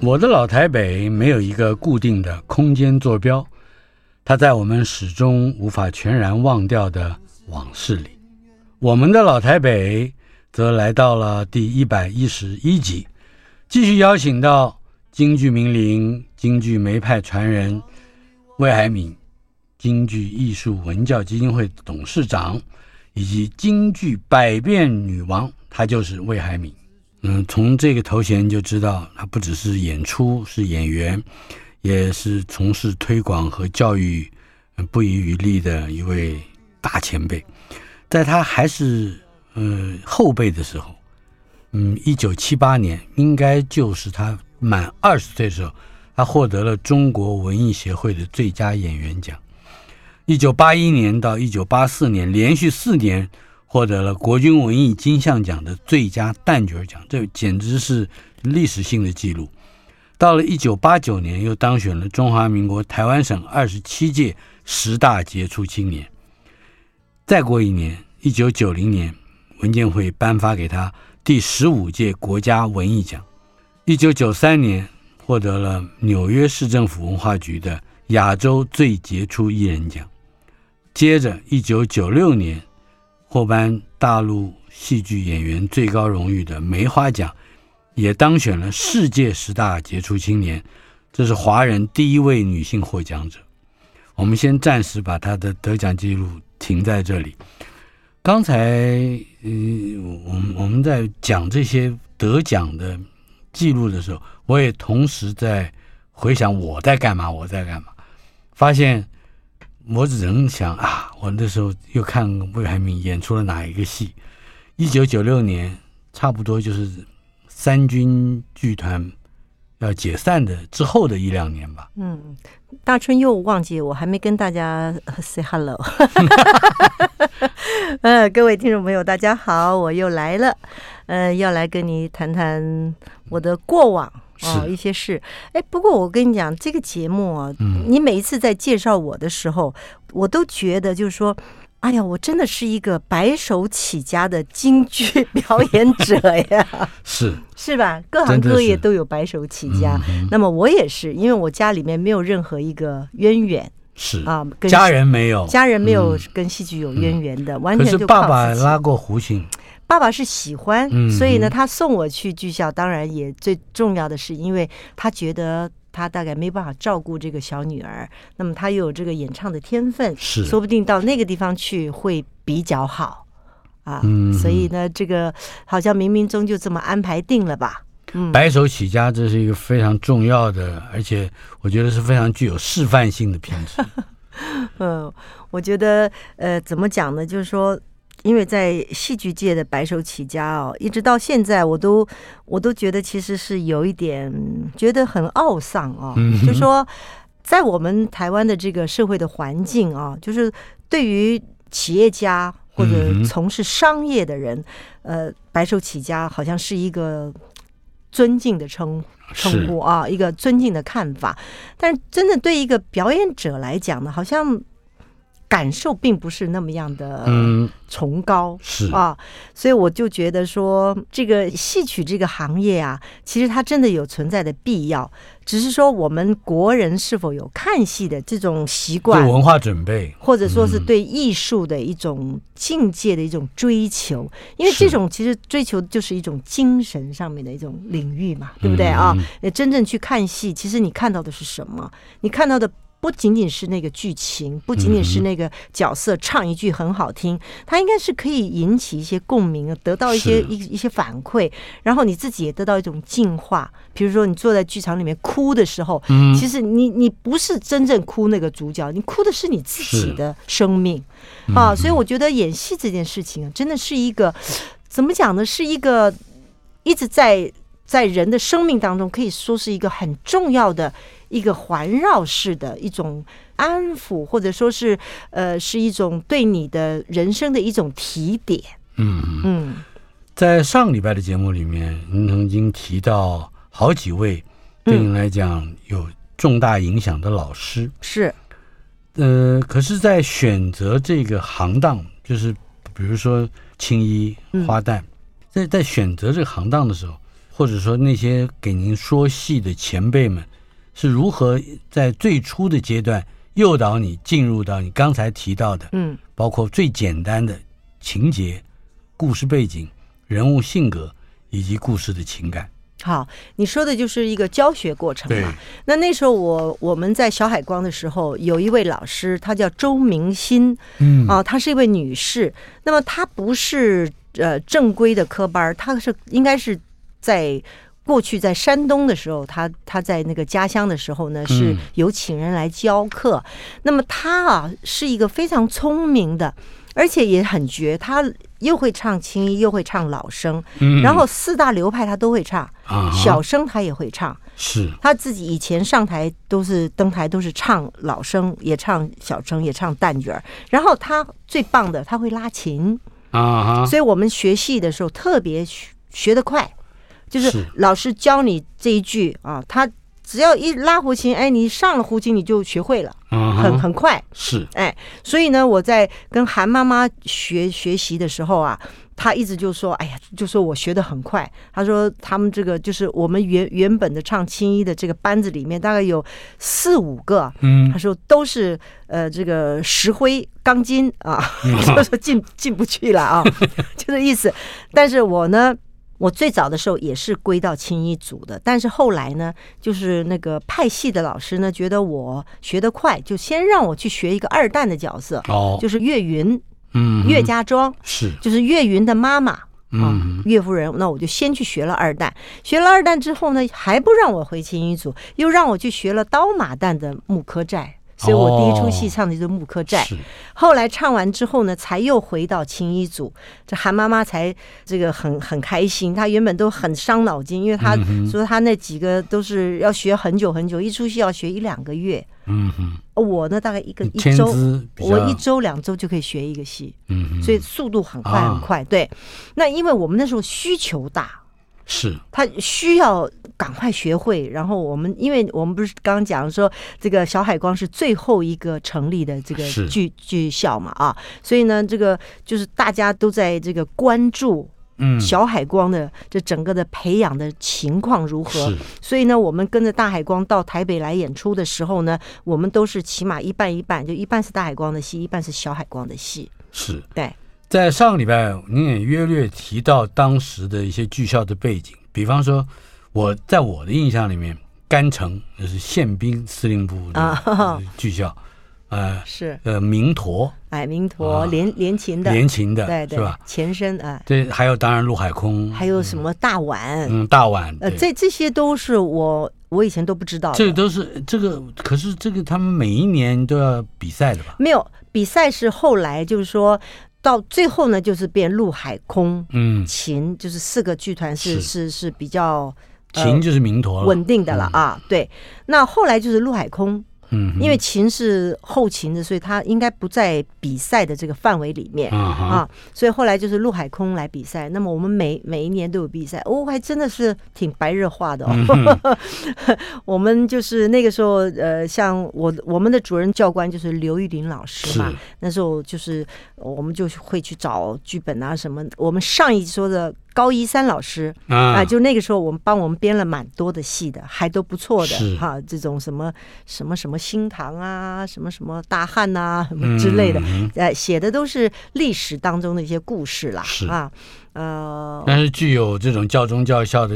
我的老台北没有一个固定的空间坐标。它在我们始终无法全然忘掉的往事里，我们的老台北则来到了第一百一十一集，继续邀请到京剧名伶、京剧梅派传人魏海敏，京剧艺术文教基金会董事长，以及京剧百变女王，她就是魏海敏。嗯，从这个头衔就知道，他不只是演出，是演员。也是从事推广和教育不遗余力的一位大前辈，在他还是嗯后辈的时候，嗯，一九七八年应该就是他满二十岁的时候，他获得了中国文艺协会的最佳演员奖。一九八一年到一九八四年连续四年获得了国军文艺金像奖的最佳旦角奖，这简直是历史性的记录。到了一九八九年，又当选了中华民国台湾省二十七届十大杰出青年。再过一年，一九九零年，文建会颁发给他第十五届国家文艺奖。一九九三年，获得了纽约市政府文化局的亚洲最杰出艺人奖。接着，一九九六年，获颁大陆戏剧演员最高荣誉的梅花奖。也当选了世界十大杰出青年，这是华人第一位女性获奖者。我们先暂时把她的得奖记录停在这里。刚才，嗯，我们我们在讲这些得奖的记录的时候，我也同时在回想我在干嘛，我在干嘛。发现我只能想啊，我那时候又看魏海敏演出了哪一个戏？一九九六年，差不多就是。三军剧团要解散的之后的一两年吧。嗯，大春又忘记我还没跟大家 say hello。呃，各位听众朋友，大家好，我又来了。呃，要来跟你谈谈我的过往、哦，一些事。哎，不过我跟你讲，这个节目啊，嗯、你每一次在介绍我的时候，我都觉得就是说。哎呀，我真的是一个白手起家的京剧表演者呀！是是吧？各行各业都有白手起家。嗯、那么我也是，因为我家里面没有任何一个渊源，是啊，跟家人没有，家人没有跟戏剧有渊源的，嗯、完全就爸爸拉过胡琴，爸爸是喜欢，嗯、所以呢，他送我去剧校，当然也最重要的是，因为他觉得。他大概没办法照顾这个小女儿，那么他又有这个演唱的天分，是说不定到那个地方去会比较好啊。嗯，所以呢，这个好像冥冥中就这么安排定了吧。嗯，白手起家这是一个非常重要的，而且我觉得是非常具有示范性的片子。嗯，我觉得呃，怎么讲呢？就是说。因为在戏剧界的白手起家哦，一直到现在，我都我都觉得其实是有一点觉得很懊丧哦。嗯、就说在我们台湾的这个社会的环境啊，就是对于企业家或者从事商业的人，嗯、呃，白手起家好像是一个尊敬的称称呼啊，一个尊敬的看法。但是真的对一个表演者来讲呢，好像。感受并不是那么样的崇高，嗯、是啊，所以我就觉得说，这个戏曲这个行业啊，其实它真的有存在的必要，只是说我们国人是否有看戏的这种习惯、文化准备，或者说是对艺术的一种境界的一种追求，嗯、因为这种其实追求就是一种精神上面的一种领域嘛，对不对啊？嗯、真正去看戏，其实你看到的是什么？你看到的。不仅仅是那个剧情，不仅仅是那个角色唱一句很好听，它应该是可以引起一些共鸣，得到一些一一些反馈，然后你自己也得到一种净化。比如说你坐在剧场里面哭的时候，其实你你不是真正哭那个主角，你哭的是你自己的生命啊。所以我觉得演戏这件事情啊，真的是一个怎么讲呢？是一个一直在在人的生命当中，可以说是一个很重要的。一个环绕式的一种安抚，或者说是呃，是一种对你的人生的一种提点。嗯嗯，在上礼拜的节目里面，您曾经提到好几位对您来讲有重大影响的老师。嗯、是，呃，可是，在选择这个行当，就是比如说青衣花旦，嗯、在在选择这个行当的时候，或者说那些给您说戏的前辈们。是如何在最初的阶段诱导你进入到你刚才提到的，嗯，包括最简单的情节、故事背景、人物性格以及故事的情感。好，你说的就是一个教学过程嘛。那那时候我我们在小海光的时候，有一位老师，她叫周明欣，嗯啊，她是一位女士。那么她不是呃正规的科班，她是应该是在。过去在山东的时候，他他在那个家乡的时候呢，是有请人来教课。嗯、那么他啊是一个非常聪明的，而且也很绝。他又会唱青衣，又会唱老生，嗯、然后四大流派他都会唱，啊、小生他也会唱。是他自己以前上台都是登台都是唱老生，也唱小生，也唱旦角。然后他最棒的，他会拉琴啊，所以我们学戏的时候特别学学得快。就是老师教你这一句啊，他只要一拉胡琴，哎，你上了胡琴你就学会了，很很快。是，哎，所以呢，我在跟韩妈妈学学习的时候啊，她一直就说，哎呀，就说我学的很快。他说他们这个就是我们原原本的唱青衣的这个班子里面，大概有四五个，嗯，他说都是呃这个石灰钢筋啊，就 说进进不去了啊，就这意思。但是我呢。我最早的时候也是归到青衣组的，但是后来呢，就是那个派系的老师呢，觉得我学得快，就先让我去学一个二旦的角色，哦，就是岳云，嗯，岳家庄是，就是岳云的妈妈啊，岳夫人。那我就先去学了二旦，学了二旦之后呢，还不让我回青衣组，又让我去学了刀马旦的木柯寨。所以我第一出戏唱的就是《木柯寨》，后来唱完之后呢，才又回到青衣组。这韩妈妈才这个很很开心，她原本都很伤脑筋，因为她说她那几个都是要学很久很久，一出戏要学一两个月。嗯哼，我呢大概一个一周，我一周两周就可以学一个戏。嗯，所以速度很快很快。对，那因为我们那时候需求大。是，他需要赶快学会。然后我们，因为我们不是刚刚讲说，这个小海光是最后一个成立的这个剧剧校嘛啊，所以呢，这个就是大家都在这个关注，嗯，小海光的这整个的培养的情况如何。所以呢，我们跟着大海光到台北来演出的时候呢，我们都是起码一半一半，就一半是大海光的戏，一半是小海光的戏。是，对。在上个礼拜，您也约略提到当时的一些剧校的背景，比方说，我在我的印象里面，甘城就是宪兵司令部的剧校，呃，是呃明陀，哎，明陀连连勤的，连勤的，对对，是吧？前身啊，对，还有当然陆海空，还有什么大碗，嗯，大碗，呃，这这些都是我我以前都不知道，这都是这个，可是这个他们每一年都要比赛的吧？没有比赛是后来就是说。到最后呢，就是变陆海空，嗯，秦就是四个剧团是是。是比较，秦就是名陀稳定的了啊。对，那后来就是陆海空，嗯，因为琴是后勤的，所以他应该不在比赛的这个范围里面、uh. 啊。所以后来就是陆海空来比赛。那么我们每每一年都有比赛，哦，还真的是挺白热化的哦。嗯、我们就是那个时候，呃，像我我们的主任教官就是刘玉林老师嘛。那时候就是我们就会去找剧本啊什么。我们上一说的。高一山老师啊、呃，就那个时候我们帮我们编了蛮多的戏的，还都不错的是哈。这种什么什么什么新唐啊，什么什么大汉呐、啊，什么之类的，嗯、呃，写的都是历史当中的一些故事啦，啊，呃，但是具有这种教中教校的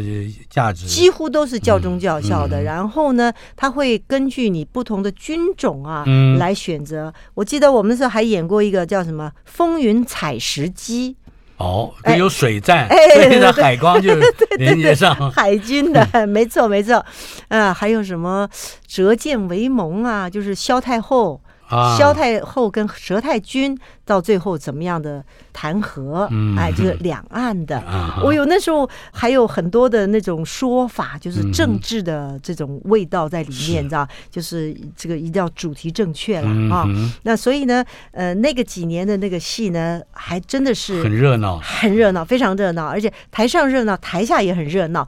价值，几乎都是教中教校的。嗯嗯、然后呢，他会根据你不同的军种啊、嗯、来选择。我记得我们那时候还演过一个叫什么《风云采石机》。哦，有水战，哎、所以的海光就连接上对对对对海军的，没错没错，啊，还有什么折剑为盟啊，就是萧太后。啊，萧太后跟佘太君到最后怎么样的谈和？嗯，哎，就是两岸的。我有那时候还有很多的那种说法，就是政治的这种味道在里面，你知道？就是这个一定要主题正确了啊。那所以呢，呃，那个几年的那个戏呢，还真的是很热闹，很热闹，非常热闹，而且台上热闹，台下也很热闹。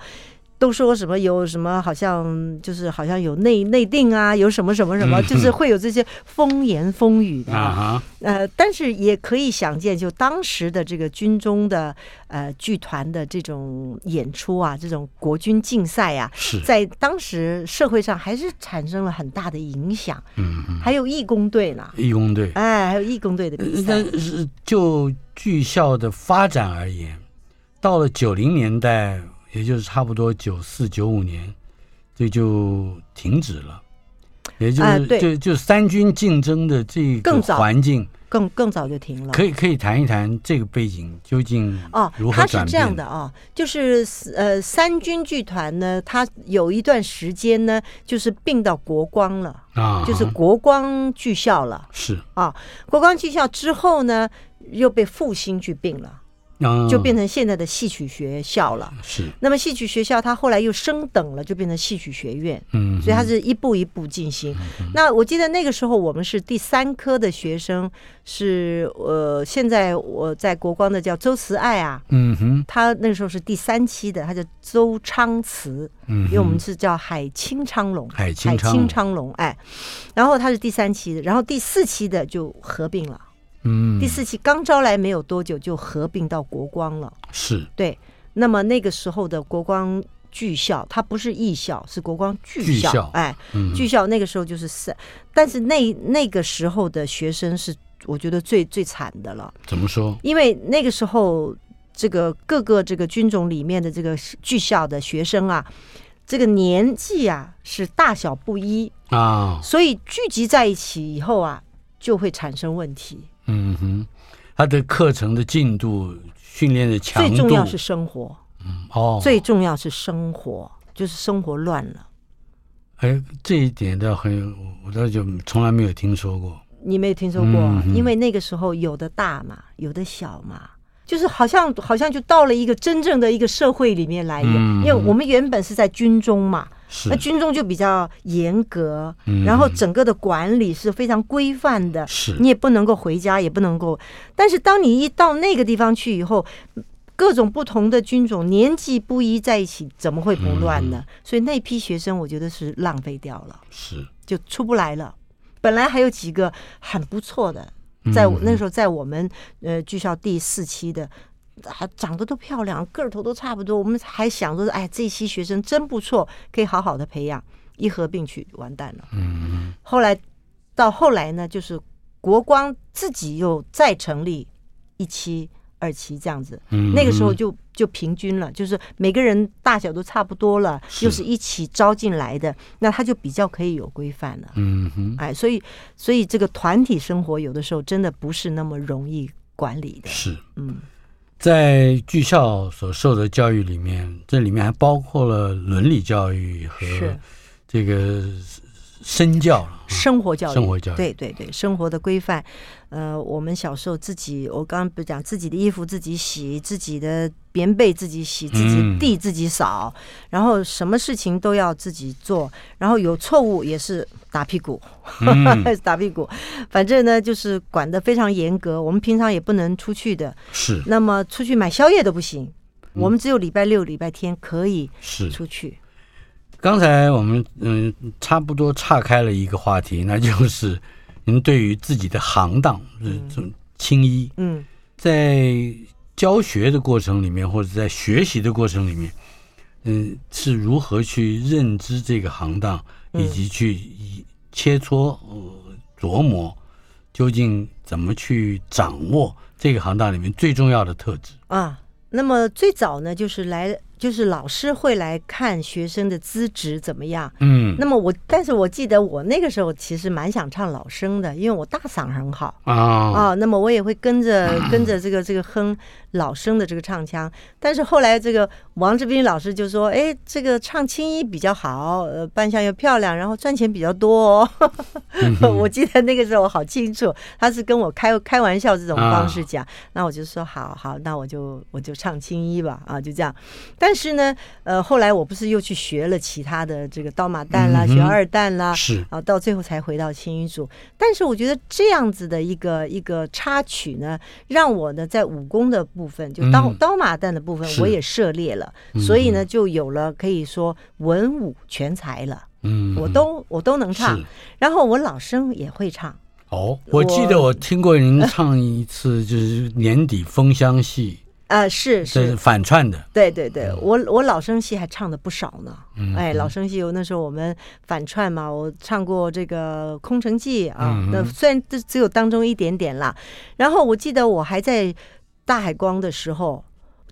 都说什么有什么好像就是好像有内内定啊，有什么什么什么，就是会有这些风言风语的啊。呃，但是也可以想见，就当时的这个军中的呃剧团的这种演出啊，这种国军竞赛啊，在当时社会上还是产生了很大的影响。嗯嗯，还有义工队呢，义工队，哎，还有义工队的比赛。但是就剧校的发展而言，到了九零年代。也就是差不多九四九五年，这就停止了，也就是、呃、就就三军竞争的这个环境更更早就停了。可以可以谈一谈这个背景究竟哦，它是这样的啊、哦，就是呃三军剧团呢，它有一段时间呢，就是并到国光了啊，就是国光剧校了，是啊，国光剧校之后呢，又被复兴剧并了。就变成现在的戏曲学校了。是。那么戏曲学校它后来又升等了，就变成戏曲学院。嗯。所以它是一步一步进行。那我记得那个时候我们是第三科的学生，是呃，现在我在国光的叫周慈爱啊。嗯哼。他那个时候是第三期的，他叫周昌慈。嗯。因为我们是叫海清昌隆。海清昌。海清昌隆，哎。然后他是第三期的，然后第四期的就合并了。嗯，第四期刚招来没有多久，就合并到国光了。是对。那么那个时候的国光剧校，它不是艺校，是国光剧校。校哎，嗯、剧校那个时候就是三，但是那那个时候的学生是我觉得最最惨的了。怎么说？因为那个时候这个各个这个军种里面的这个剧校的学生啊，这个年纪啊是大小不一啊，所以聚集在一起以后啊，就会产生问题。嗯哼，他的课程的进度、训练的强度，最重要是生活。嗯哦，最重要是生活，就是生活乱了。哎，这一点倒很，我倒就从来没有听说过。你没有听说过？嗯、因为那个时候有的大嘛，有的小嘛，就是好像好像就到了一个真正的一个社会里面来一样。嗯、因为我们原本是在军中嘛。是那军中就比较严格，嗯、然后整个的管理是非常规范的。是你也不能够回家，也不能够。但是当你一到那个地方去以后，各种不同的军种年纪不一在一起，怎么会不乱呢？嗯、所以那批学生，我觉得是浪费掉了，是就出不来了。本来还有几个很不错的，在那时候在我们呃剧校第四期的。还长得都漂亮，个头都差不多。我们还想着，哎，这一期学生真不错，可以好好的培养。一合并去，完蛋了。嗯。后来到后来呢，就是国光自己又再成立一期、二期这样子。嗯。那个时候就就平均了，就是每个人大小都差不多了，是又是一起招进来的，那他就比较可以有规范了。嗯哼。哎，所以所以这个团体生活有的时候真的不是那么容易管理的。是。嗯。在剧校所受的教育里面，这里面还包括了伦理教育和这个身教，生活教育，生活教育，对对对，生活的规范。呃，我们小时候自己，我刚刚不是讲自己的衣服自己洗，自己的棉被自己洗，自己地自己扫，嗯、然后什么事情都要自己做，然后有错误也是打屁股，嗯、打屁股。反正呢，就是管得非常严格。我们平常也不能出去的，是。那么出去买宵夜都不行，嗯、我们只有礼拜六、礼拜天可以是出去。刚才我们嗯，差不多岔开了一个话题，那就是。您对于自己的行当，嗯，这种青衣，嗯，在教学的过程里面，或者在学习的过程里面，嗯，是如何去认知这个行当，以及去切磋、琢磨，究竟怎么去掌握这个行当里面最重要的特质啊？那么最早呢，就是来。就是老师会来看学生的资质怎么样，嗯，那么我，但是我记得我那个时候其实蛮想唱老生的，因为我大嗓很好。啊。啊，那么我也会跟着 跟着这个这个哼老生的这个唱腔，但是后来这个王志斌老师就说，哎，这个唱青衣比较好，呃，扮相又漂亮，然后赚钱比较多哦。我记得那个时候我好清楚，他是跟我开开玩笑这种方式讲，那我就说好好，那我就我就唱青衣吧，啊，就这样。但是呢，呃，后来我不是又去学了其他的这个刀马旦啦，嗯、学二旦啦，是啊，到最后才回到青衣组。但是我觉得这样子的一个一个插曲呢，让我呢在武功的部分，就刀、嗯、刀马旦的部分，我也涉猎了，所以呢就有了可以说文武全才了。嗯，我都我都能唱，然后我老生也会唱。哦，我记得我听过您唱一次，就是年底封箱戏。啊、呃，是是，是反串的，对对对，我我老生戏还唱的不少呢。嗯、哎，老生戏，那时候我们反串嘛，我唱过这个《空城计》啊，那、嗯、虽然这只有当中一点点啦。然后我记得我还在大海光的时候，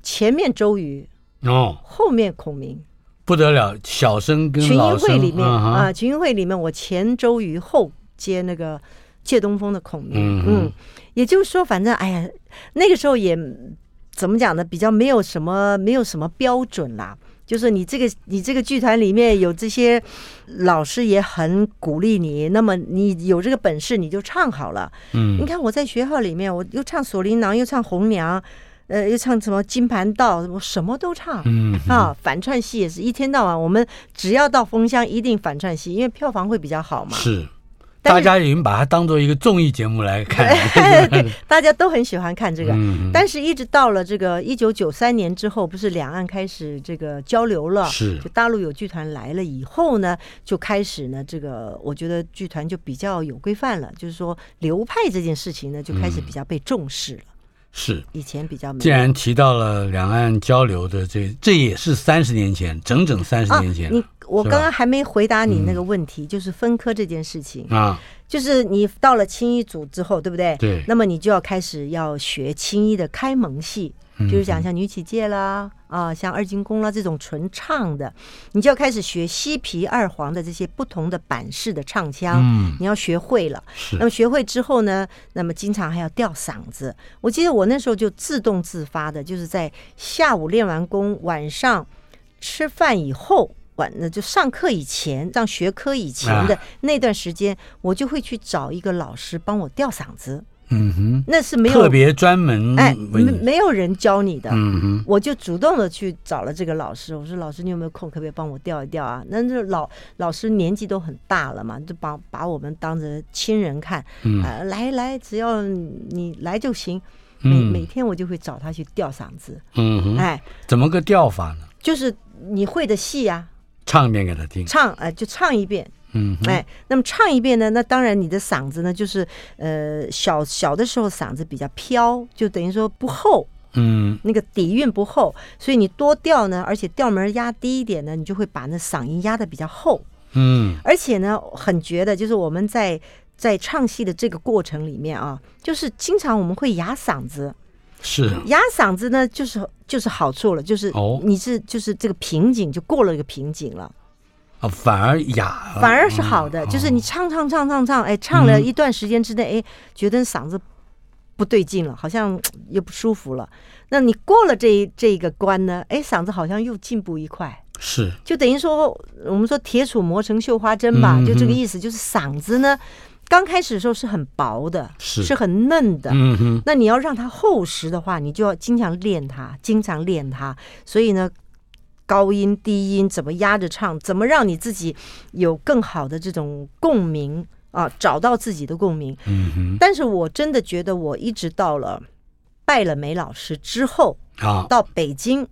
前面周瑜哦，后面孔明，不得了，小生跟生群英会里面、嗯、啊，群英会里面我前周瑜后接那个借东风的孔明，嗯，嗯，也就是说，反正哎呀，那个时候也。怎么讲呢？比较没有什么，没有什么标准啦。就是你这个，你这个剧团里面有这些老师也很鼓励你。那么你有这个本事，你就唱好了。嗯，你看我在学校里面，我又唱锁麟囊，又唱红娘，呃，又唱什么金盘道，我什么都唱。嗯啊，反串戏也是一天到晚，我们只要到封箱，一定反串戏，因为票房会比较好嘛。是。大家已经把它当做一个综艺节目来看，对 大家都很喜欢看这个。但是，一直到了这个一九九三年之后，不是两岸开始这个交流了，是就大陆有剧团来了以后呢，就开始呢，这个我觉得剧团就比较有规范了，就是说流派这件事情呢，就开始比较被重视了。是以前比较。既然提到了两岸交流的这，这也是三十年前，整整三十年前。你。我刚刚还没回答你那个问题，就是分科这件事情啊，就是你到了青衣组之后，对不对？对。那么你就要开始要学青衣的开蒙戏，就是讲像女起介啦啊，像二进宫啦这种纯唱的，你就要开始学西皮二黄的这些不同的版式的唱腔，嗯你要学会了。那么学会之后呢，那么经常还要吊嗓子。我记得我那时候就自动自发的，就是在下午练完功，晚上吃饭以后。晚那就上课以前，上学科以前的那段时间，啊、我就会去找一个老师帮我吊嗓子。嗯哼，那是没有特别专门哎，没没有人教你的。嗯哼，我就主动的去找了这个老师。我说：“老师，你有没有空？可不可以帮我吊一吊啊？”那这老老师年纪都很大了嘛，就把把我们当着亲人看。嗯、呃，来来，只要你来就行。每、嗯、每天我就会找他去吊嗓子。嗯哼，哎，怎么个吊法呢？就是你会的戏呀、啊。唱一遍给他听，唱哎、呃，就唱一遍，嗯，哎，那么唱一遍呢，那当然你的嗓子呢，就是呃小小的时候嗓子比较飘，就等于说不厚，嗯，那个底蕴不厚，所以你多调呢，而且调门压低一点呢，你就会把那嗓音压的比较厚，嗯，而且呢，很绝的，就是我们在在唱戏的这个过程里面啊，就是经常我们会哑嗓子。是。哑嗓子呢，就是就是好处了，就是你是就是这个瓶颈就过了一个瓶颈了，啊，反而哑，反而是好的，就是你唱唱唱唱唱，哎，唱了一段时间之内，哎，觉得嗓子不对劲了，好像 又不舒服了。那你过了这这一个关呢，哎，嗓子好像又进步一块。是，就等于说我们说铁杵磨成绣花针吧，嗯、就这个意思，就是嗓子呢。刚开始的时候是很薄的，是是很嫩的。嗯哼，那你要让它厚实的话，你就要经常练它，经常练它。所以呢，高音低音怎么压着唱，怎么让你自己有更好的这种共鸣啊，找到自己的共鸣。嗯哼。但是我真的觉得，我一直到了拜了梅老师之后啊，到北京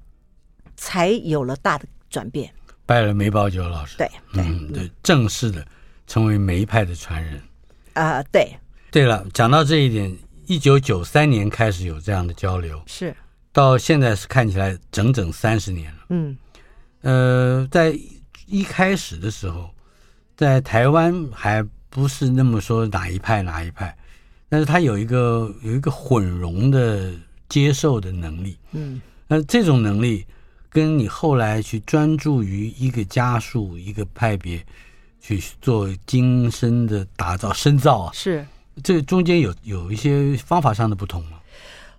才有了大的转变。拜了梅葆玖老师，对，对嗯，对，正式的成为梅派的传人。啊、呃，对，对了，讲到这一点，一九九三年开始有这样的交流，是到现在是看起来整整三十年了。嗯，呃，在一开始的时候，在台湾还不是那么说哪一派哪一派，但是他有一个有一个混融的接受的能力。嗯，那这种能力跟你后来去专注于一个家数一个派别。去做精深的打造深造啊，是这中间有有一些方法上的不同吗？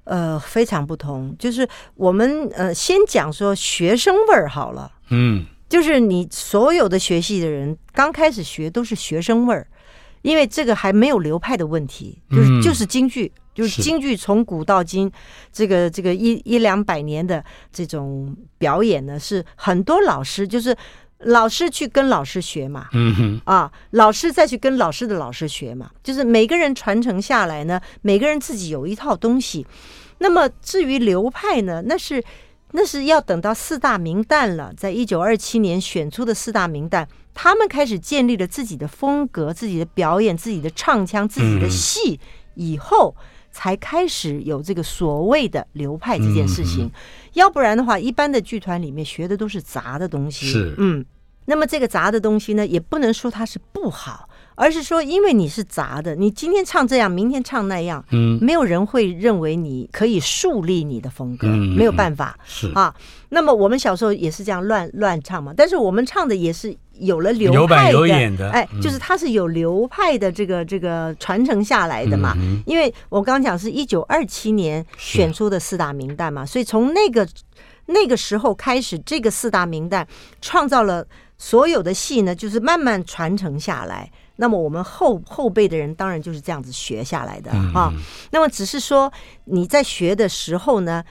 呃，非常不同。就是我们呃，先讲说学生味儿好了，嗯，就是你所有的学戏的人刚开始学都是学生味儿，因为这个还没有流派的问题，就是、嗯、就是京剧，就是京剧从古到今，这个这个一一两百年的这种表演呢，是很多老师就是。老师去跟老师学嘛，嗯哼，啊，老师再去跟老师的老师学嘛，就是每个人传承下来呢，每个人自己有一套东西。那么至于流派呢，那是那是要等到四大名旦了，在一九二七年选出的四大名旦，他们开始建立了自己的风格、自己的表演、自己的唱腔、自己的戏以后，才开始有这个所谓的流派这件事情。要不然的话，一般的剧团里面学的都是杂的东西。是，嗯。那么这个杂的东西呢，也不能说它是不好，而是说因为你是杂的，你今天唱这样，明天唱那样，嗯，没有人会认为你可以树立你的风格，嗯，没有办法，是啊。那么我们小时候也是这样乱乱唱嘛，但是我们唱的也是有了流派的，有板有眼的，哎，就是它是有流派的这个这个传承下来的嘛。嗯，因为我刚刚讲是一九二七年选出的四大名旦嘛，所以从那个那个时候开始，这个四大名旦创造了。所有的戏呢，就是慢慢传承下来。那么我们后后辈的人当然就是这样子学下来的啊。嗯、那么只是说你在学的时候呢，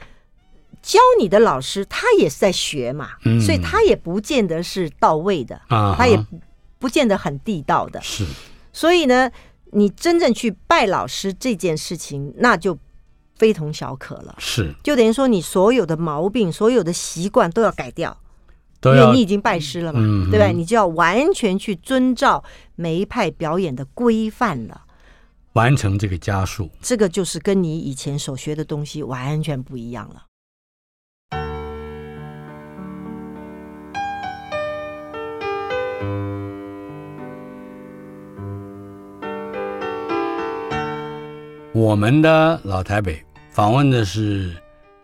教你的老师他也是在学嘛，嗯、所以他也不见得是到位的，啊、他也不见得很地道的。是，所以呢，你真正去拜老师这件事情，那就非同小可了。是，就等于说你所有的毛病、所有的习惯都要改掉。因为你已经拜师了嘛，嗯、对吧？你就要完全去遵照每一派表演的规范了，完成这个家数。这个就是跟你以前所学的东西完全不一样了。我们的老台北访问的是。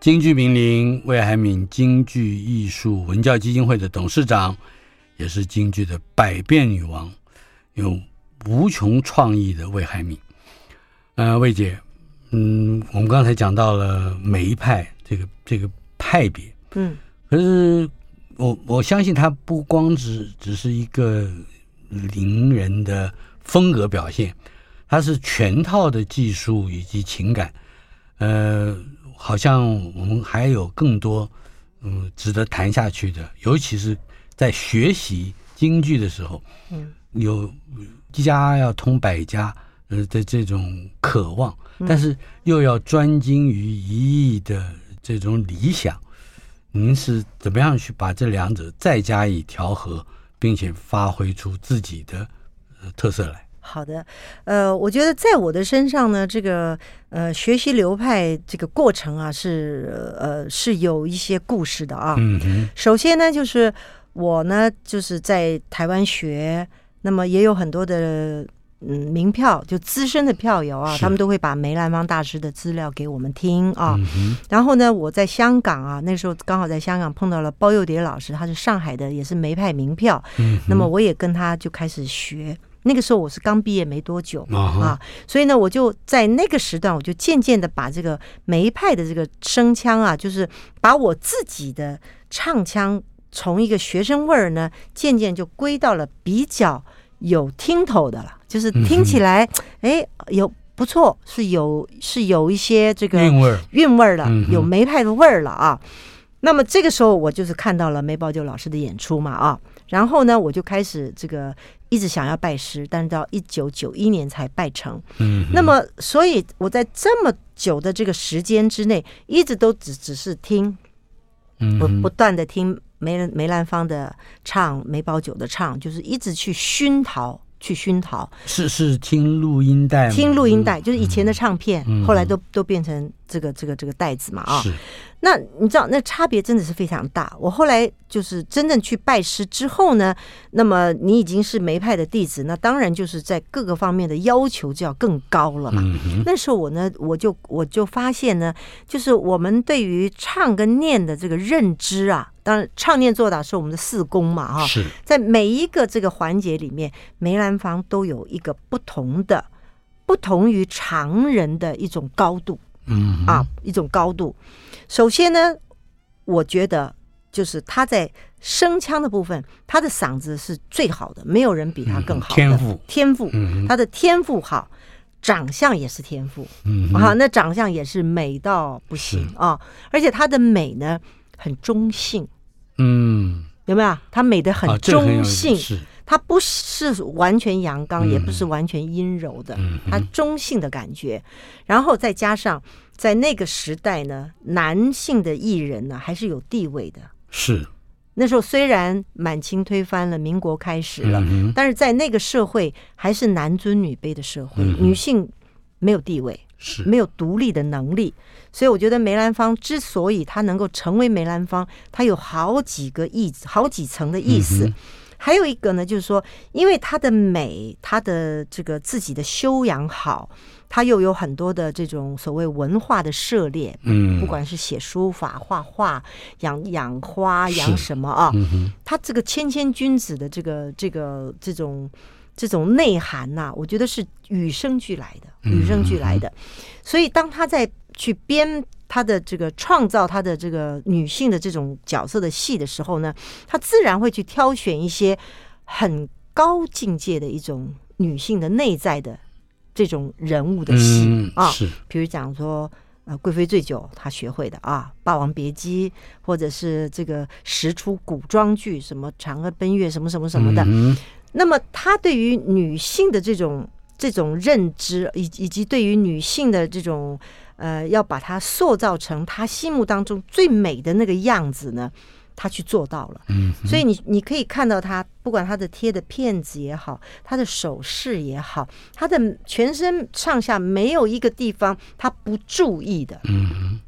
京剧名伶魏海敏，京剧艺术文教基金会的董事长，也是京剧的百变女王，有无穷创意的魏海敏。呃，魏姐，嗯，我们刚才讲到了梅一派这个这个派别，嗯，可是我我相信它不光只只是一个伶人的风格表现，它是全套的技术以及情感，呃。好像我们还有更多嗯值得谈下去的，尤其是在学习京剧的时候，嗯，有一家要通百家呃的这种渴望，但是又要专精于一艺的这种理想，您是怎么样去把这两者再加以调和，并且发挥出自己的特色来？好的，呃，我觉得在我的身上呢，这个呃学习流派这个过程啊，是呃是有一些故事的啊。嗯。首先呢，就是我呢就是在台湾学，那么也有很多的嗯名票，就资深的票友啊，他们都会把梅兰芳大师的资料给我们听啊。嗯。然后呢，我在香港啊，那时候刚好在香港碰到了包幼蝶老师，他是上海的，也是梅派名票。嗯。那么我也跟他就开始学。那个时候我是刚毕业没多久、uh. 啊，所以呢，我就在那个时段，我就渐渐的把这个梅派的这个声腔啊，就是把我自己的唱腔从一个学生味儿呢，渐渐就归到了比较有听头的了，就是听起来，哎、嗯，有不错，是有是有一些这个韵味儿韵味儿了，嗯、有梅派的味儿了啊。那么这个时候，我就是看到了梅葆玖老师的演出嘛啊，然后呢，我就开始这个一直想要拜师，但是到一九九一年才拜成。嗯，那么所以我在这么久的这个时间之内，一直都只只是听，嗯，不不断的听梅梅兰芳的唱，梅葆玖的唱，就是一直去熏陶。去熏陶，是是听录音带？听录音带，就是以前的唱片，嗯、后来都都变成这个这个这个袋子嘛啊。是。那你知道，那差别真的是非常大。我后来就是真正去拜师之后呢，那么你已经是梅派的弟子，那当然就是在各个方面的要求就要更高了嘛。嗯、那时候我呢，我就我就发现呢，就是我们对于唱跟念的这个认知啊。当然，唱念做打是我们的四功嘛，哈。是在每一个这个环节里面，梅兰芳都有一个不同的、不同于常人的一种高度，嗯啊，一种高度。首先呢，我觉得就是他在声腔的部分，他的嗓子是最好的，没有人比他更好的。天赋，天赋，嗯，他的天赋好，长相也是天赋，嗯，啊，那长相也是美到不行啊，而且他的美呢很中性。嗯，有没有？他美的很中性，他、啊、不是完全阳刚、嗯，也不是完全阴柔的，他、嗯、中性的感觉。然后再加上在那个时代呢，男性的艺人呢还是有地位的。是那时候虽然满清推翻了，民国开始了、嗯，但是在那个社会还是男尊女卑的社会，嗯、女性没有地位。是没有独立的能力，所以我觉得梅兰芳之所以他能够成为梅兰芳，他有好几个意思，好几层的意思。嗯、还有一个呢，就是说，因为他的美，他的这个自己的修养好，他又有很多的这种所谓文化的涉猎，嗯，不管是写书法、画画、养养花、养什么啊，嗯、他这个谦谦君子的这个这个这种。这种内涵呐、啊，我觉得是与生俱来的，与生俱来的。所以当他在去编他的这个创造他的这个女性的这种角色的戏的时候呢，他自然会去挑选一些很高境界的一种女性的内在的这种人物的戏、嗯、啊，是，比如讲说啊贵妃醉酒他学会的啊，《霸王别姬》或者是这个十出古装剧，什么《嫦娥奔月》什么什么什么的。嗯。那么，他对于女性的这种这种认知，以以及对于女性的这种呃，要把它塑造成他心目当中最美的那个样子呢，他去做到了。嗯，所以你你可以看到他，不管他的贴的片子也好，他的手势也好，他的全身上下没有一个地方他不注意的。嗯。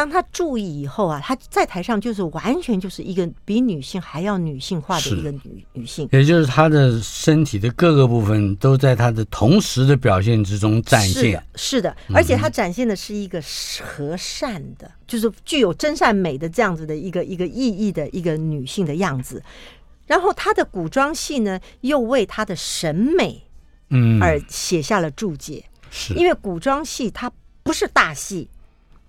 当他注意以后啊，他在台上就是完全就是一个比女性还要女性化的一个女女性，也就是她的身体的各个部分都在她的同时的表现之中展现。是的，是的，而且她展现的是一个和善的，嗯、就是具有真善美的这样子的一个一个意义的一个女性的样子。然后她的古装戏呢，又为她的审美，嗯，而写下了注解。是，因为古装戏它不是大戏。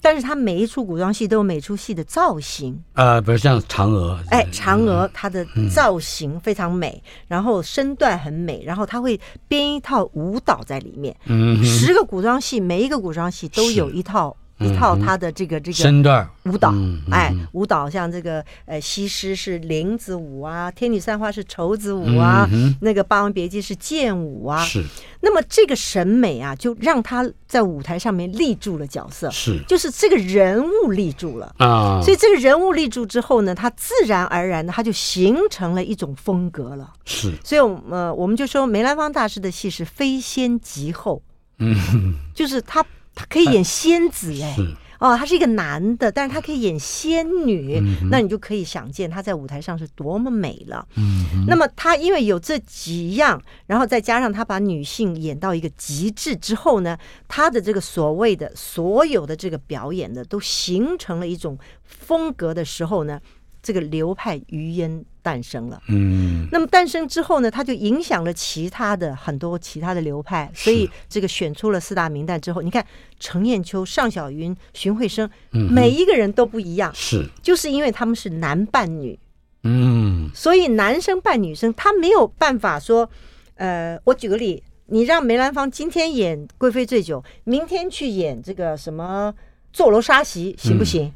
但是它每一出古装戏都有每出戏的造型。啊、呃，比如像嫦娥，哎，嫦娥她的造型非常美，嗯、然后身段很美，然后她会编一套舞蹈在里面。嗯，十个古装戏，每一个古装戏都有一套。一套他的这个这个身段舞蹈，哎，舞蹈像这个呃，西施是林子舞啊，天女散花是绸子舞啊，嗯、那个霸王别姬是剑舞啊。是。那么这个审美啊，就让他在舞台上面立住了角色。是。就是这个人物立住了啊。所以这个人物立住之后呢，他自然而然的他就形成了一种风格了。是。所以，呃，我们就说梅兰芳大师的戏是非先即后。嗯。就是他。他可以演仙子哎，是。哦，他是一个男的，但是他可以演仙女，嗯、那你就可以想见他在舞台上是多么美了。嗯，那么他因为有这几样，然后再加上他把女性演到一个极致之后呢，他的这个所谓的所有的这个表演的，都形成了一种风格的时候呢，这个流派余烟诞生了。嗯，那么诞生之后呢，它就影响了其他的很多其他的流派，所以这个选出了四大名旦之后，你看程砚秋、尚小云、荀慧生，每一个人都不一样，是，就是因为他们是男扮女，嗯，所以男生扮女生，他没有办法说，呃，我举个例，你让梅兰芳今天演贵妃醉酒，明天去演这个什么坐楼杀席，行不行？嗯、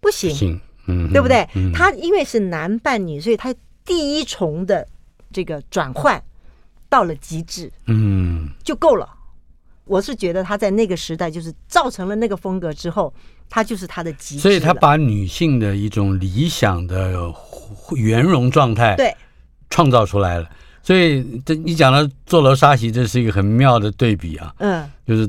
不行，行，嗯，对不对？嗯、他因为是男扮女，所以他第一重的这个转换到了极致，嗯，就够了。我是觉得他在那个时代就是造成了那个风格之后，他就是他的极致。所以他把女性的一种理想的圆融状态对创造出来了。所以这你讲的坐楼杀席，这是一个很妙的对比啊。嗯，就是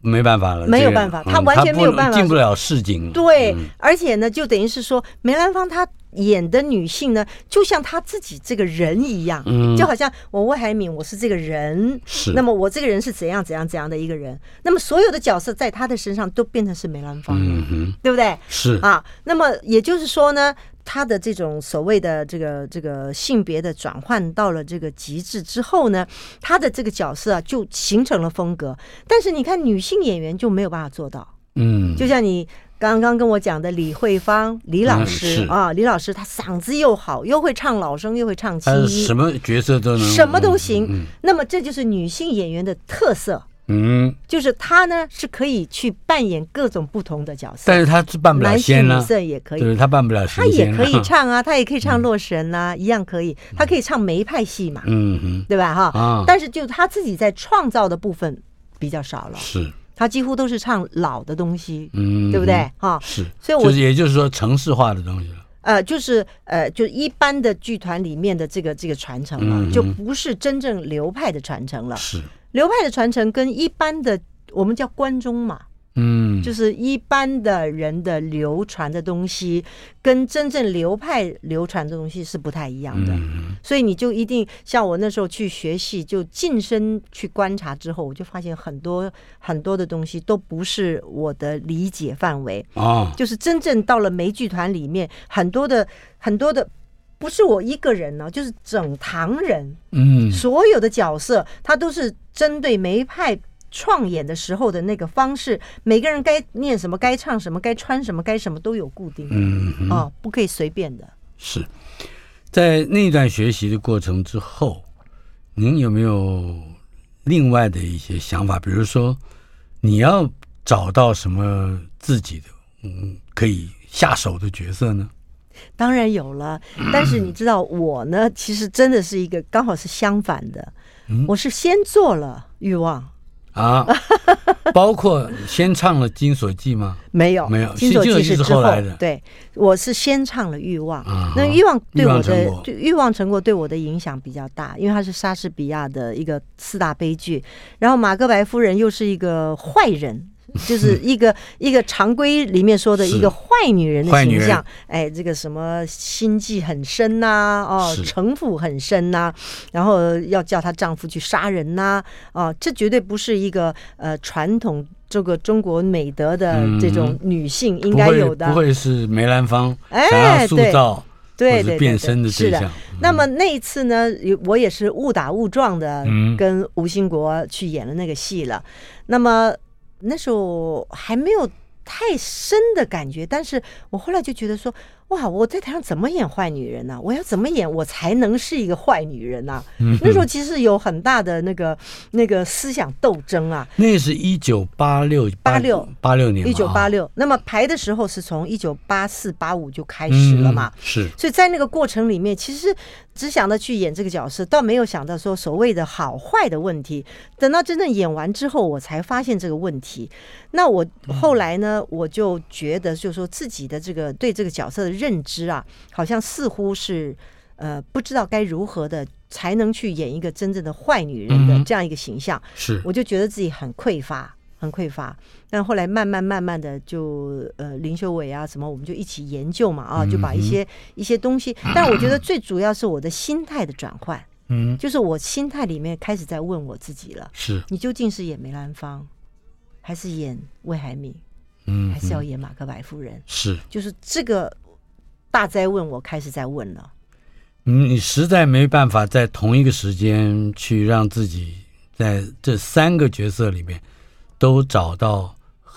没办法了，没有办法，他完全没有办法进不了市井。对，而且呢，就等于是说梅兰芳她。演的女性呢，就像她自己这个人一样，嗯，就好像我魏海敏，我是这个人，是。那么我这个人是怎样怎样怎样的一个人？那么所有的角色在她的身上都变成是梅兰芳，嗯哼，对不对？是啊。那么也就是说呢，她的这种所谓的这个这个性别的转换到了这个极致之后呢，他的这个角色啊就形成了风格。但是你看女性演员就没有办法做到，嗯，就像你。刚刚跟我讲的李慧芳，李老师、嗯、啊，李老师他嗓子又好，又会唱老生，又会唱青衣，什么角色都能，什么都行。嗯嗯、那么这就是女性演员的特色，嗯，就是他呢是可以去扮演各种不同的角色，但是他是扮不了仙呢，男女色也可以，对，他扮不了仙，他也可以唱啊，他也可以唱洛神呐、啊，嗯、一样可以，他可以唱梅派戏嘛，嗯。哼，对吧？哈，啊、但是就他自己在创造的部分比较少了，是。他几乎都是唱老的东西，嗯，对不对？哈，是，所以我就是也就是说城市化的东西了。呃，就是呃，就一般的剧团里面的这个这个传承了，就不是真正流派的传承了。是流派的传承跟一般的我们叫关中嘛。嗯，就是一般的人的流传的东西，跟真正流派流传的东西是不太一样的。嗯，所以你就一定像我那时候去学戏，就近身去观察之后，我就发现很多很多的东西都不是我的理解范围啊。就是真正到了梅剧团里面，很多的很多的不是我一个人呢，就是整堂人，嗯，所有的角色他都是针对梅派。创演的时候的那个方式，每个人该念什么，该唱什么，该穿什么，该什么都有固定的，嗯哼，哦，不可以随便的。是在那段学习的过程之后，您有没有另外的一些想法？比如说，你要找到什么自己的嗯可以下手的角色呢？当然有了，但是你知道我呢，其实真的是一个刚好是相反的，嗯，我是先做了欲望。啊，包括先唱了《金锁记》吗？没有，没有，《金锁记》是之后来的。对，我是先唱了《欲望》啊。那《欲望》对我的《欲望》成果对我的影响比较大，因为它是莎士比亚的一个四大悲剧，然后马克白夫人又是一个坏人。就是一个一个常规里面说的一个坏女人的形象，哎，这个什么心计很深呐、啊，哦，城府很深呐、啊，然后要叫她丈夫去杀人呐、啊，哦，这绝对不是一个呃传统这个中国美德的这种女性应该有的，嗯、不，会不会是梅兰芳想要塑造对对变身的对象。那么那一次呢，我也是误打误撞的跟吴兴国去演了那个戏了，那么。那时候还没有太深的感觉，但是我后来就觉得说，哇，我在台上怎么演坏女人呢、啊？我要怎么演我才能是一个坏女人呢、啊？嗯、那时候其实有很大的那个那个思想斗争啊。那是一九八六八六八六年，一九八六。那么排的时候是从一九八四八五就开始了嘛？嗯、是。所以在那个过程里面，其实。只想着去演这个角色，倒没有想到说所谓的好坏的问题。等到真正演完之后，我才发现这个问题。那我后来呢，我就觉得，就是说自己的这个对这个角色的认知啊，好像似乎是呃不知道该如何的才能去演一个真正的坏女人的这样一个形象。是，我就觉得自己很匮乏。很匮乏，但后来慢慢慢慢的就呃林修伟啊什么，我们就一起研究嘛啊，就把一些、嗯、一些东西。但我觉得最主要是我的心态的转换，嗯，就是我心态里面开始在问我自己了，是。你究竟是演梅兰芳，还是演魏海敏，嗯，还是要演马克白夫人？是，就是这个大灾问，我开始在问了。嗯，你实在没办法在同一个时间去让自己在这三个角色里面。都找到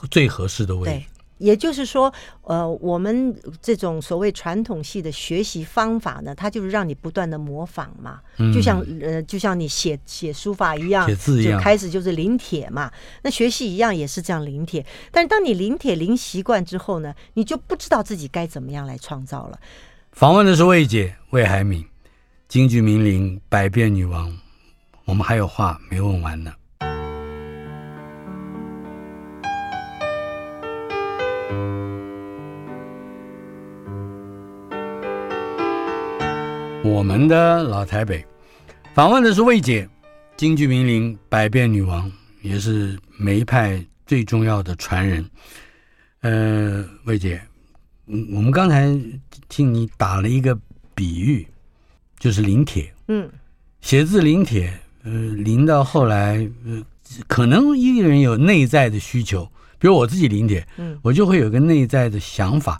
最合适的位置。也就是说，呃，我们这种所谓传统系的学习方法呢，它就是让你不断的模仿嘛，嗯、就像呃，就像你写写书法一样，写字一样，就开始就是临帖嘛。那学习一样也是这样临帖，但是当你临帖临习惯之后呢，你就不知道自己该怎么样来创造了。访问的是魏姐魏海敏，京剧名伶，百变女王。我们还有话没问完呢。我们的老台北，访问的是魏姐，京剧名伶，百变女王，也是梅派最重要的传人。呃，魏姐，嗯，我们刚才听你打了一个比喻，就是临帖，嗯，写字临帖，呃，临到后来，呃，可能一个人有内在的需求，比如我自己临帖，嗯，我就会有个内在的想法。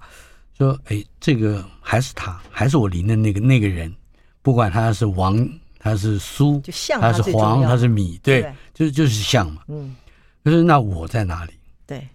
说，哎，这个还是他，还是我临的那个那个人，不管他是王，他是苏，就像他，他是黄，他是米，对，对就是就是像嘛。嗯，就是那我在哪里？对，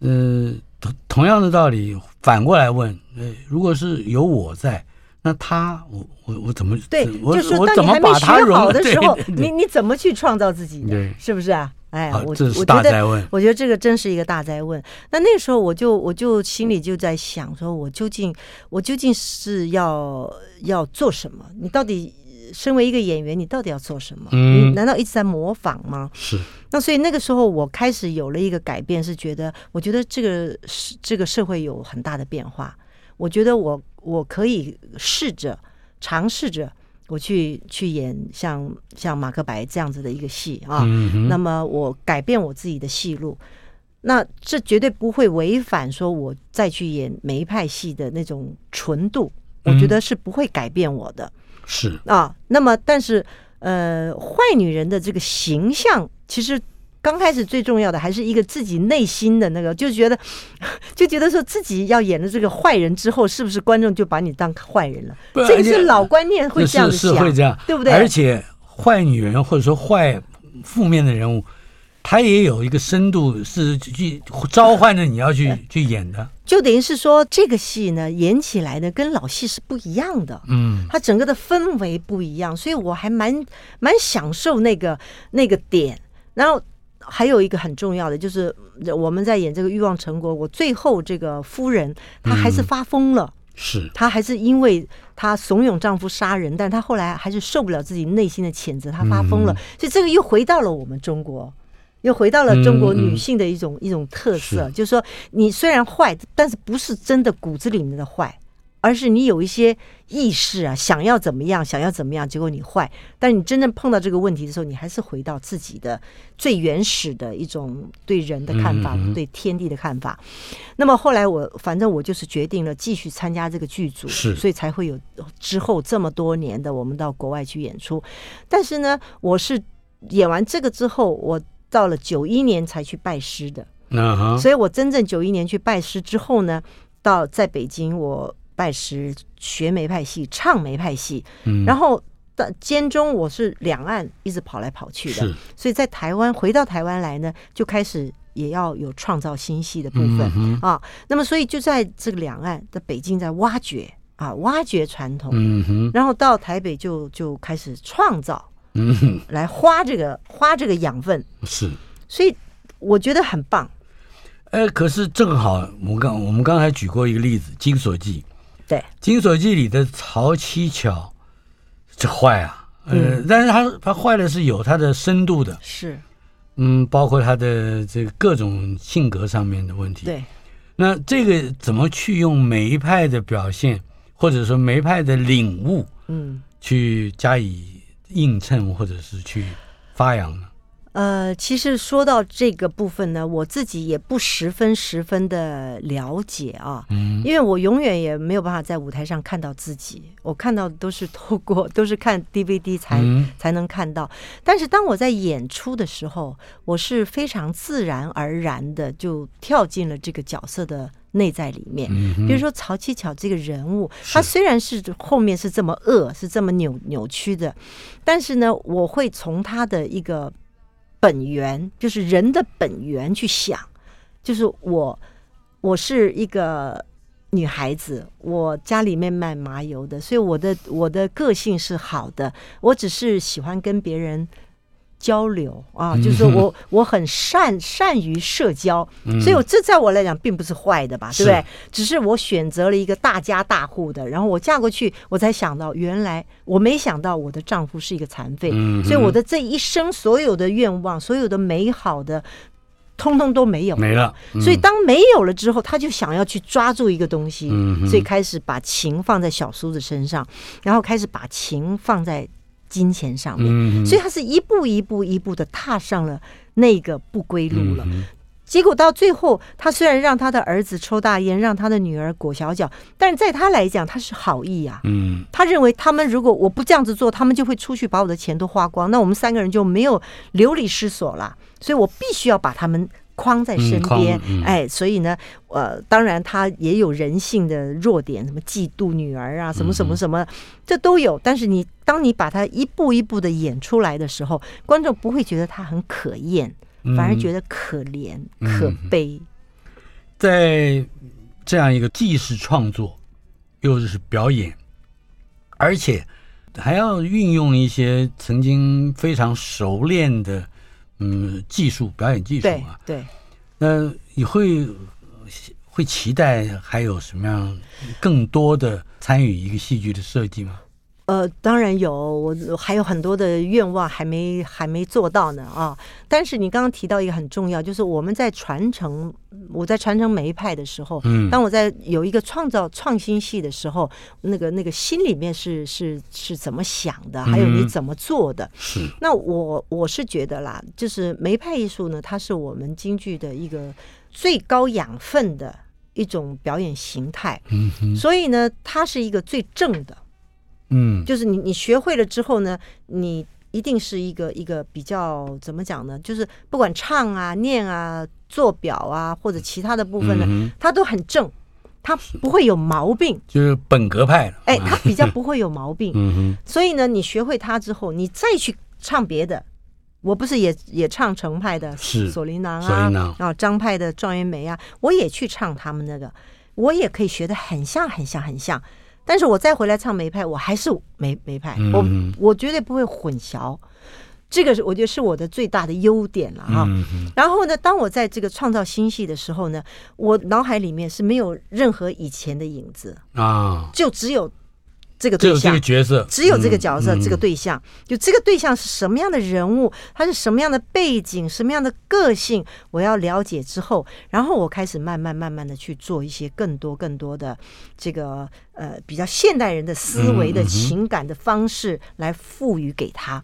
呃，同同样的道理，反过来问，呃，如果是有我在，那他，我我我怎么？对，我就是我怎么把他融好的时候，你你怎么去创造自己？对，是不是啊？哎，我这是大哉问，我觉得这个真是一个大灾问。那那个时候我就我就心里就在想，说我究竟我究竟是要要做什么？你到底身为一个演员，你到底要做什么？嗯，你难道一直在模仿吗？是。那所以那个时候我开始有了一个改变，是觉得我觉得这个是这个社会有很大的变化，我觉得我我可以试着尝试着。我去去演像像马克白这样子的一个戏啊，嗯、那么我改变我自己的戏路，那这绝对不会违反说我再去演梅派戏的那种纯度，嗯、我觉得是不会改变我的。是啊，那么但是呃，坏女人的这个形象其实。刚开始最重要的还是一个自己内心的那个，就觉得 就觉得说自己要演的这个坏人之后，是不是观众就把你当坏人了？不这个是老观念会这样子想，是，是会这样，对不对？而且坏女人或者说坏负面的人物，他也有一个深度，是去召唤着你要去去演的。就等于是说，这个戏呢演起来呢跟老戏是不一样的，嗯，它整个的氛围不一样，所以我还蛮蛮享受那个那个点，然后。还有一个很重要的，就是我们在演这个《欲望成果》，我最后这个夫人她还是发疯了，嗯、是。她还是因为她怂恿丈夫杀人，但她后来还是受不了自己内心的谴责，她发疯了。嗯、所以这个又回到了我们中国，又回到了中国女性的一种、嗯、一种特色，是。就是说你虽然坏，但是不是真的骨子里面的坏。而是你有一些意识啊，想要怎么样，想要怎么样，结果你坏。但是你真正碰到这个问题的时候，你还是回到自己的最原始的一种对人的看法，嗯嗯对天地的看法。那么后来我反正我就是决定了继续参加这个剧组，是，所以才会有之后这么多年的我们到国外去演出。但是呢，我是演完这个之后，我到了九一年才去拜师的。所以我真正九一年去拜师之后呢，到在北京我。拜师学梅派戏，唱梅派戏，嗯、然后到间中我是两岸一直跑来跑去的，所以在台湾回到台湾来呢，就开始也要有创造新戏的部分、嗯、啊。那么所以就在这个两岸的北京在挖掘啊，挖掘传统，然后到台北就就开始创造，嗯哼，来花这个花这个养分是，所以我觉得很棒。哎，可是正好我刚我们刚才举过一个例子，《金锁记》。对，《金锁记》里的曹七巧，这坏啊，呃，但是他他坏的是有他的深度的，是，嗯，包括他的这个各种性格上面的问题。对，那这个怎么去用梅派的表现，或者说梅派的领悟，嗯，去加以映衬，或者是去发扬呢？呃，其实说到这个部分呢，我自己也不十分十分的了解啊，嗯，因为我永远也没有办法在舞台上看到自己，我看到的都是透过都是看 DVD 才、嗯、才能看到。但是当我在演出的时候，我是非常自然而然的就跳进了这个角色的内在里面。比如说曹七巧这个人物，他虽然是后面是这么恶，是这么扭扭曲的，但是呢，我会从他的一个。本源就是人的本源，去想，就是我，我是一个女孩子，我家里面卖麻油的，所以我的我的个性是好的，我只是喜欢跟别人。交流啊，就是我我很善善于社交，嗯、所以我这在我来讲并不是坏的吧，对不对？只是我选择了一个大家大户的，然后我嫁过去，我才想到原来我没想到我的丈夫是一个残废，嗯、所以我的这一生所有的愿望，所有的美好的，通通都没有没了。嗯、所以当没有了之后，他就想要去抓住一个东西，嗯、所以开始把情放在小叔子身上，然后开始把情放在。金钱上面，嗯、所以他是一步一步一步的踏上了那个不归路了。嗯、结果到最后，他虽然让他的儿子抽大烟，让他的女儿裹小脚，但是在他来讲，他是好意啊。嗯，他认为他们如果我不这样子做，他们就会出去把我的钱都花光，那我们三个人就没有流离失所了。所以我必须要把他们。框在身边，嗯、哎，所以呢，呃，当然他也有人性的弱点，什么嫉妒女儿啊，什么什么什么，嗯、这都有。但是你当你把它一步一步的演出来的时候，观众不会觉得他很可厌，反而觉得可怜、嗯、可悲。在这样一个既是创作，又是表演，而且还要运用一些曾经非常熟练的。嗯，技术表演技术啊，对，对，那你会会期待还有什么样更多的参与一个戏剧的设计吗？呃，当然有，我还有很多的愿望还没还没做到呢啊！但是你刚刚提到一个很重要，就是我们在传承，我在传承梅派的时候，嗯，当我在有一个创造创新戏的时候，那个那个心里面是是是怎么想的，还有你怎么做的，是。那我我是觉得啦，就是梅派艺术呢，它是我们京剧的一个最高养分的一种表演形态，嗯哼，所以呢，它是一个最正的。嗯，就是你你学会了之后呢，你一定是一个一个比较怎么讲呢？就是不管唱啊、念啊、做表啊，或者其他的部分呢，嗯、它都很正，它不会有毛病，就是本格派。哎，它比较不会有毛病。嗯哼。所以呢，你学会它之后，你再去唱别的，我不是也也唱程派的《锁麟囊》啊，然后张派的《状元梅》啊，我也去唱他们那个，我也可以学得很像很像很像。但是我再回来唱梅派，我还是梅梅派，我我绝对不会混淆，这个是我觉得是我的最大的优点了哈。然后呢，当我在这个创造新戏的时候呢，我脑海里面是没有任何以前的影子。啊，就只有。这个对象，这个角色，只有这个角色，嗯、这个对象，就这个对象是什么样的人物，他是什么样的背景，什么样的个性，我要了解之后，然后我开始慢慢慢慢的去做一些更多更多的这个呃比较现代人的思维的情感的方式来赋予给他，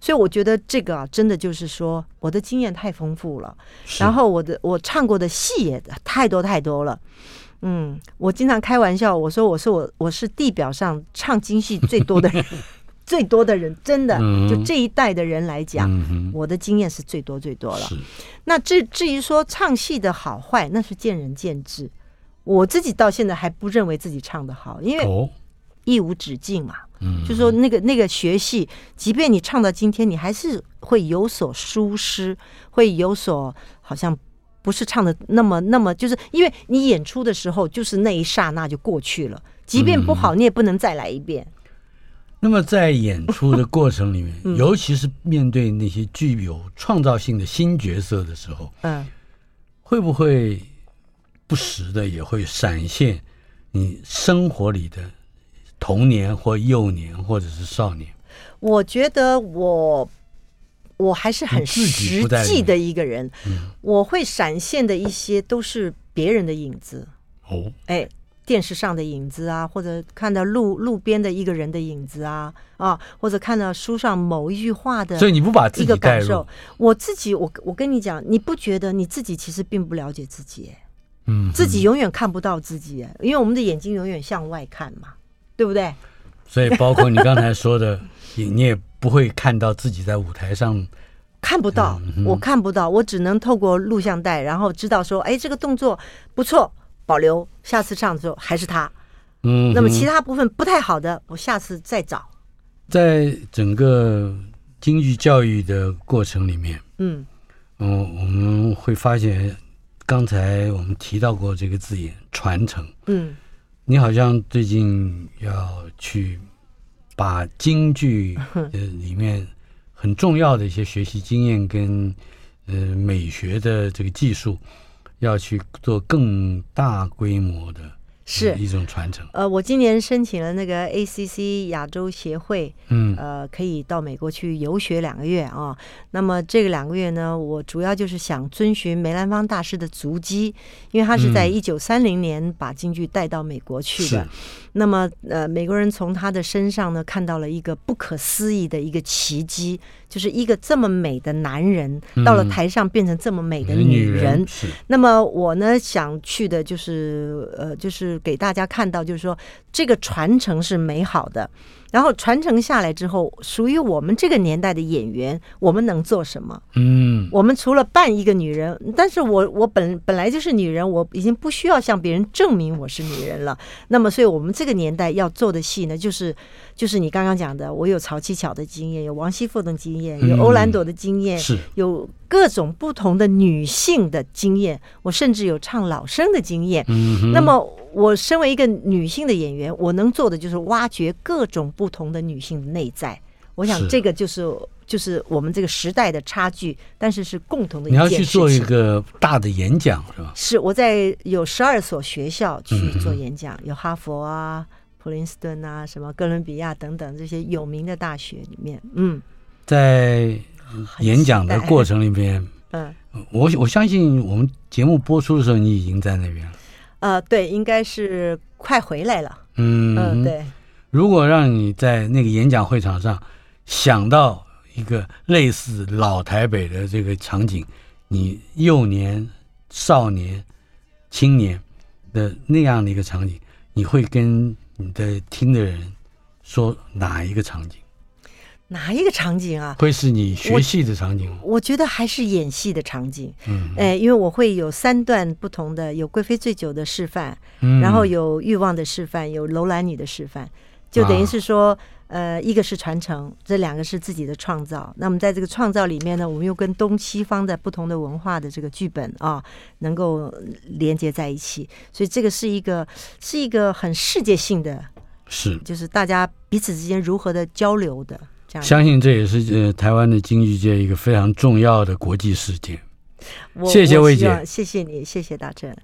所以我觉得这个啊，真的就是说我的经验太丰富了，然后我的我唱过的戏也太多太多了。嗯，我经常开玩笑，我说我是我我是地表上唱京戏最多的人，最多的人，真的，就这一代的人来讲，嗯、我的经验是最多最多了。那至至于说唱戏的好坏，那是见仁见智。我自己到现在还不认为自己唱的好，因为一无止境嘛。嗯、就说那个那个学戏，即便你唱到今天，你还是会有所疏失，会有所好像。不是唱的那么那么，就是因为你演出的时候，就是那一刹那就过去了。即便不好，你也不能再来一遍。嗯、那么在演出的过程里面，嗯、尤其是面对那些具有创造性的新角色的时候，嗯，会不会不时的也会闪现你生活里的童年或幼年或者是少年？我觉得我。我还是很实际的一个人，嗯、我会闪现的一些都是别人的影子。哦，哎，电视上的影子啊，或者看到路路边的一个人的影子啊，啊，或者看到书上某一句话的，所以你不把自己带入，我自己，我我跟你讲，你不觉得你自己其实并不了解自己？嗯，自己永远看不到自己，因为我们的眼睛永远向外看嘛，对不对？所以包括你刚才说的，你也。不会看到自己在舞台上，看不到，嗯、我看不到，我只能透过录像带，然后知道说，哎，这个动作不错，保留，下次唱的时候还是他。嗯，那么其他部分不太好的，我下次再找。在整个京剧教育的过程里面，嗯，嗯，我们会发现刚才我们提到过这个字眼“传承”。嗯，你好像最近要去把京剧 呃里面很重要的一些学习经验跟呃美学的这个技术，要去做更大规模的。是一种传承。呃，我今年申请了那个 ACC 亚洲协会，嗯，呃，可以到美国去游学两个月啊。那么这个两个月呢，我主要就是想遵循梅兰芳大师的足迹，因为他是在一九三零年把京剧带到美国去的。嗯、那么，呃，美国人从他的身上呢，看到了一个不可思议的一个奇迹，就是一个这么美的男人到了台上变成这么美的女人。那么我呢，想去的就是，呃，就是。给大家看到，就是说这个传承是美好的。然后传承下来之后，属于我们这个年代的演员，我们能做什么？嗯，我们除了扮一个女人，但是我我本本来就是女人，我已经不需要向别人证明我是女人了。那么，所以我们这个年代要做的戏呢，就是就是你刚刚讲的，我有曹七巧的经验，有王熙凤的经验，有欧兰朵的经验，是有各种不同的女性的经验，我甚至有唱老生的经验。嗯，那么我身为一个女性的演员，我能做的就是挖掘各种。不同的女性的内在，我想这个就是就是我们这个时代的差距，但是是共同的一件事情。你要去做一个大的演讲是吧？是我在有十二所学校去做演讲，有哈佛啊、普林斯顿啊、什么哥伦比亚等等这些有名的大学里面，嗯，在演讲的过程里面，嗯，我我相信我们节目播出的时候，你已经在那边了。呃，对，应该是快回来了。嗯嗯，对。如果让你在那个演讲会场上想到一个类似老台北的这个场景，你幼年、少年、青年的那样的一个场景，你会跟你的听的人说哪一个场景？哪一个场景啊？会是你学戏的场景吗？我，我觉得还是演戏的场景。嗯，哎，因为我会有三段不同的，有贵妃醉酒的示范，嗯，然后有欲望的示范，有楼兰女的示范。就等于是说，呃，一个是传承，这两个是自己的创造。那么在这个创造里面呢，我们又跟东西方的不同的文化的这个剧本啊，能够连接在一起。所以这个是一个是一个很世界性的，是就是大家彼此之间如何的交流的这样。相信这也是呃台湾的京剧界一个非常重要的国际事件。谢谢魏姐，谢谢你，谢谢大正。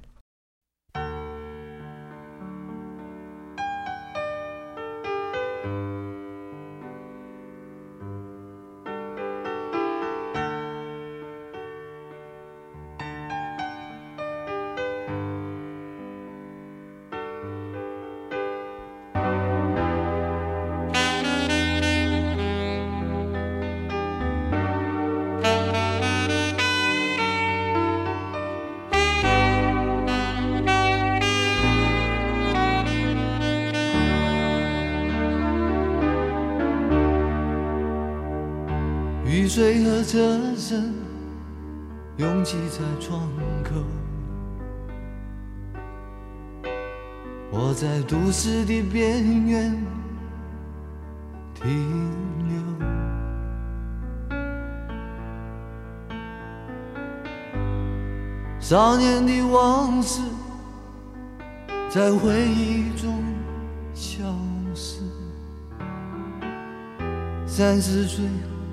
在窗口，我在都市的边缘停留。少年的往事在回忆中消失，三十岁。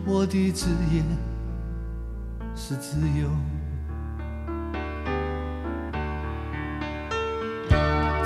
我的职业是自由，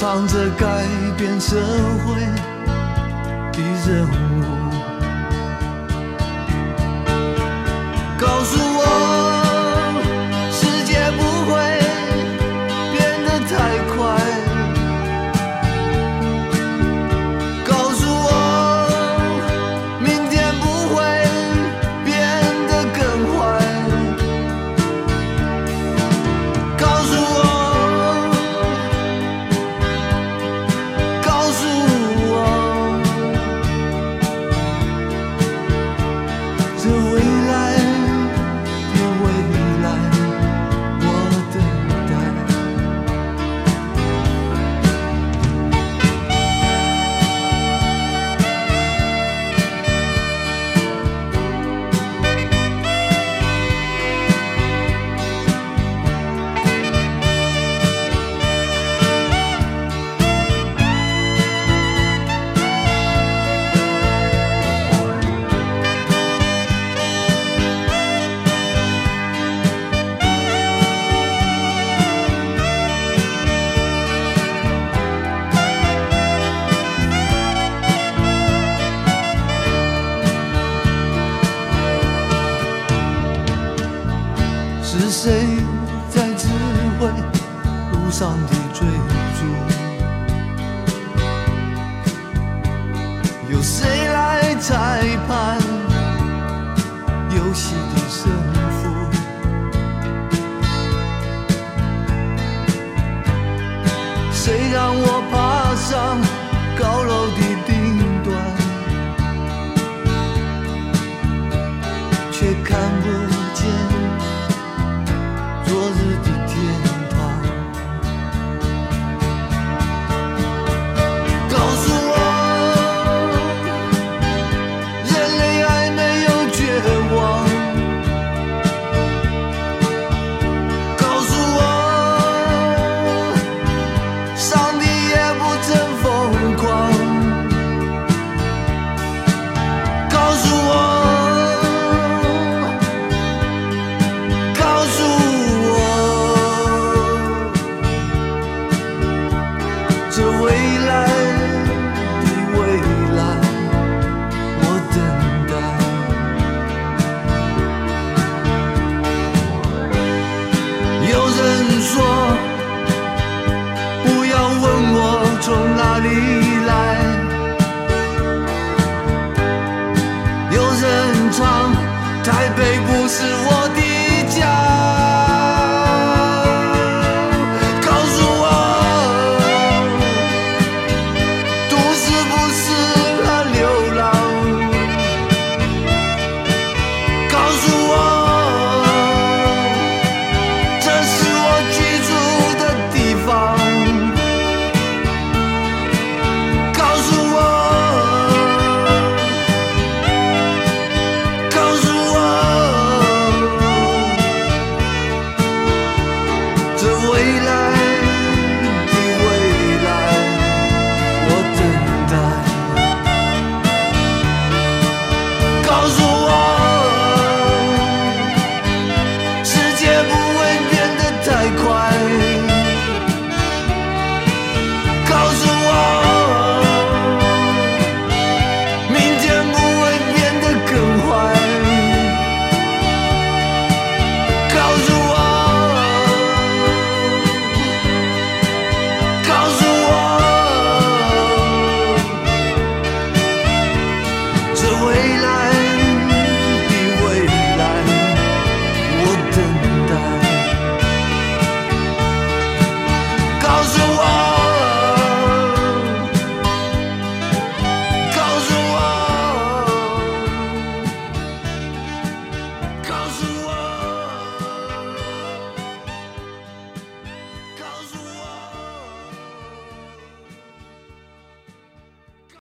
唱着改变社会的任务，告诉我。